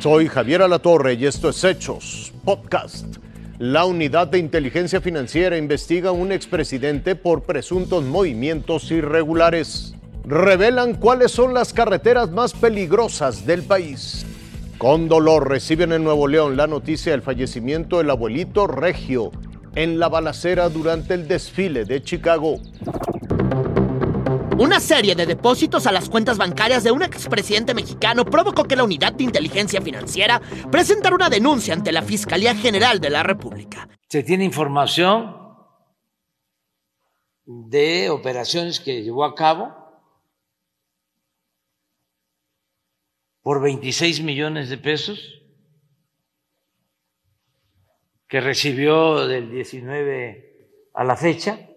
Soy Javier Alatorre y esto es Hechos Podcast. La unidad de inteligencia financiera investiga a un expresidente por presuntos movimientos irregulares. Revelan cuáles son las carreteras más peligrosas del país. Con dolor reciben en Nuevo León la noticia del fallecimiento del abuelito Regio en la balacera durante el desfile de Chicago. Una serie de depósitos a las cuentas bancarias de un expresidente mexicano provocó que la Unidad de Inteligencia Financiera presentara una denuncia ante la Fiscalía General de la República. Se tiene información de operaciones que llevó a cabo por 26 millones de pesos que recibió del 19 a la fecha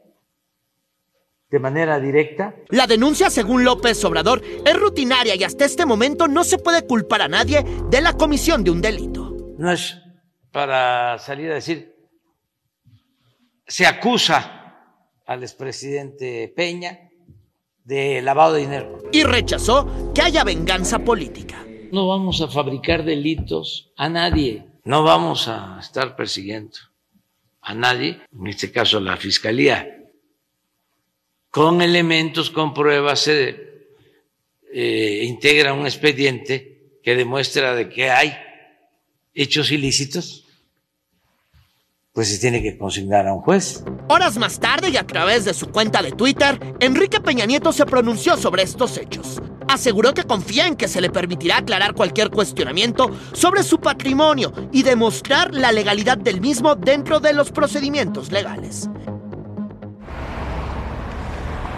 de manera directa. La denuncia, según López Obrador, es rutinaria y hasta este momento no se puede culpar a nadie de la comisión de un delito. No es para salir a decir, se acusa al expresidente Peña de lavado de dinero. Y rechazó que haya venganza política. No vamos a fabricar delitos a nadie, no vamos a estar persiguiendo a nadie, en este caso a la Fiscalía con elementos, con pruebas, se eh, integra un expediente que demuestra de que hay hechos ilícitos, pues se tiene que consignar a un juez. Horas más tarde y a través de su cuenta de Twitter, Enrique Peña Nieto se pronunció sobre estos hechos. Aseguró que confía en que se le permitirá aclarar cualquier cuestionamiento sobre su patrimonio y demostrar la legalidad del mismo dentro de los procedimientos legales.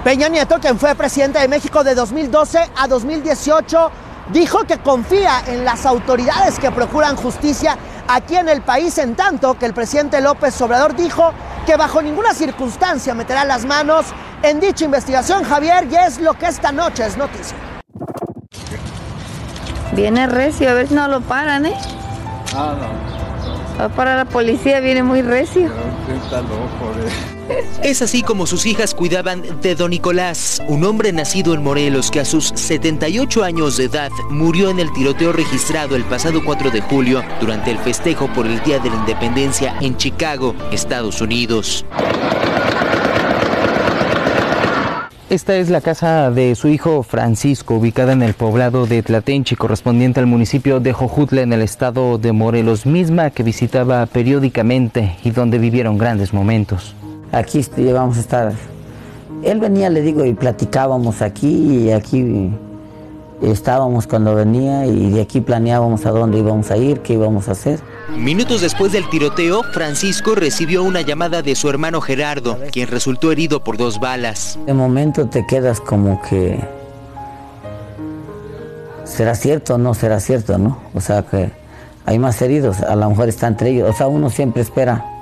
Peña Nieto, quien fue presidente de México de 2012 a 2018, dijo que confía en las autoridades que procuran justicia aquí en el país, en tanto que el presidente López Obrador dijo que bajo ninguna circunstancia meterá las manos en dicha investigación, Javier, y es lo que esta noche es noticia. Viene recio, a ver si no lo paran, ¿eh? Ah, no. Va para la policía, viene muy recio. Está loco, ¿eh? Es así como sus hijas cuidaban de don Nicolás, un hombre nacido en Morelos que a sus 78 años de edad murió en el tiroteo registrado el pasado 4 de julio durante el festejo por el Día de la Independencia en Chicago, Estados Unidos. Esta es la casa de su hijo Francisco, ubicada en el poblado de Tlatenchi, correspondiente al municipio de Jojutla, en el estado de Morelos, misma que visitaba periódicamente y donde vivieron grandes momentos aquí íbamos a estar. Él venía, le digo, y platicábamos aquí y aquí estábamos cuando venía y de aquí planeábamos a dónde íbamos a ir, qué íbamos a hacer. Minutos después del tiroteo, Francisco recibió una llamada de su hermano Gerardo, quien resultó herido por dos balas. De momento te quedas como que será cierto o no será cierto, ¿no? O sea que hay más heridos, a lo mejor está entre ellos, o sea, uno siempre espera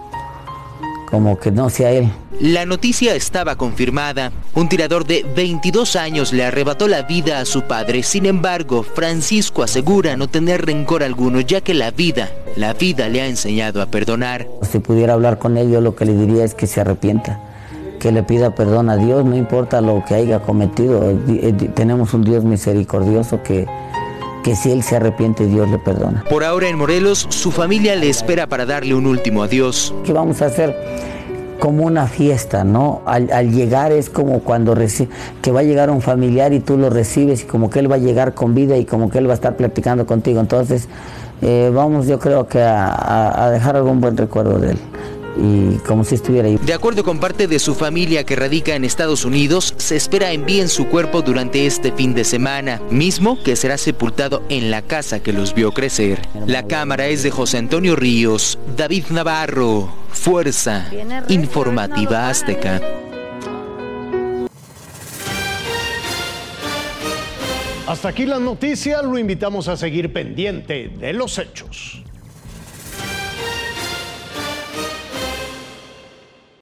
como que no sea él. La noticia estaba confirmada. Un tirador de 22 años le arrebató la vida a su padre. Sin embargo, Francisco asegura no tener rencor alguno, ya que la vida, la vida le ha enseñado a perdonar. Si pudiera hablar con él, yo lo que le diría es que se arrepienta, que le pida perdón a Dios, no importa lo que haya cometido. Eh, tenemos un Dios misericordioso que, que si él se arrepiente, Dios le perdona. Por ahora en Morelos, su familia le espera para darle un último adiós. ¿Qué vamos a hacer? como una fiesta, ¿no? Al, llegar es como cuando que va a llegar un familiar y tú lo recibes y como que él va a llegar con vida y como que él va a estar platicando contigo. Entonces, eh, vamos yo creo que a, a dejar algún buen recuerdo de él y como si estuviera ahí. De acuerdo con parte de su familia que radica en Estados Unidos, se espera envíen su cuerpo durante este fin de semana, mismo que será sepultado en la casa que los vio crecer. La cámara es de José Antonio Ríos, David Navarro, Fuerza Informativa Azteca. Hasta aquí la noticia, lo invitamos a seguir pendiente de los hechos.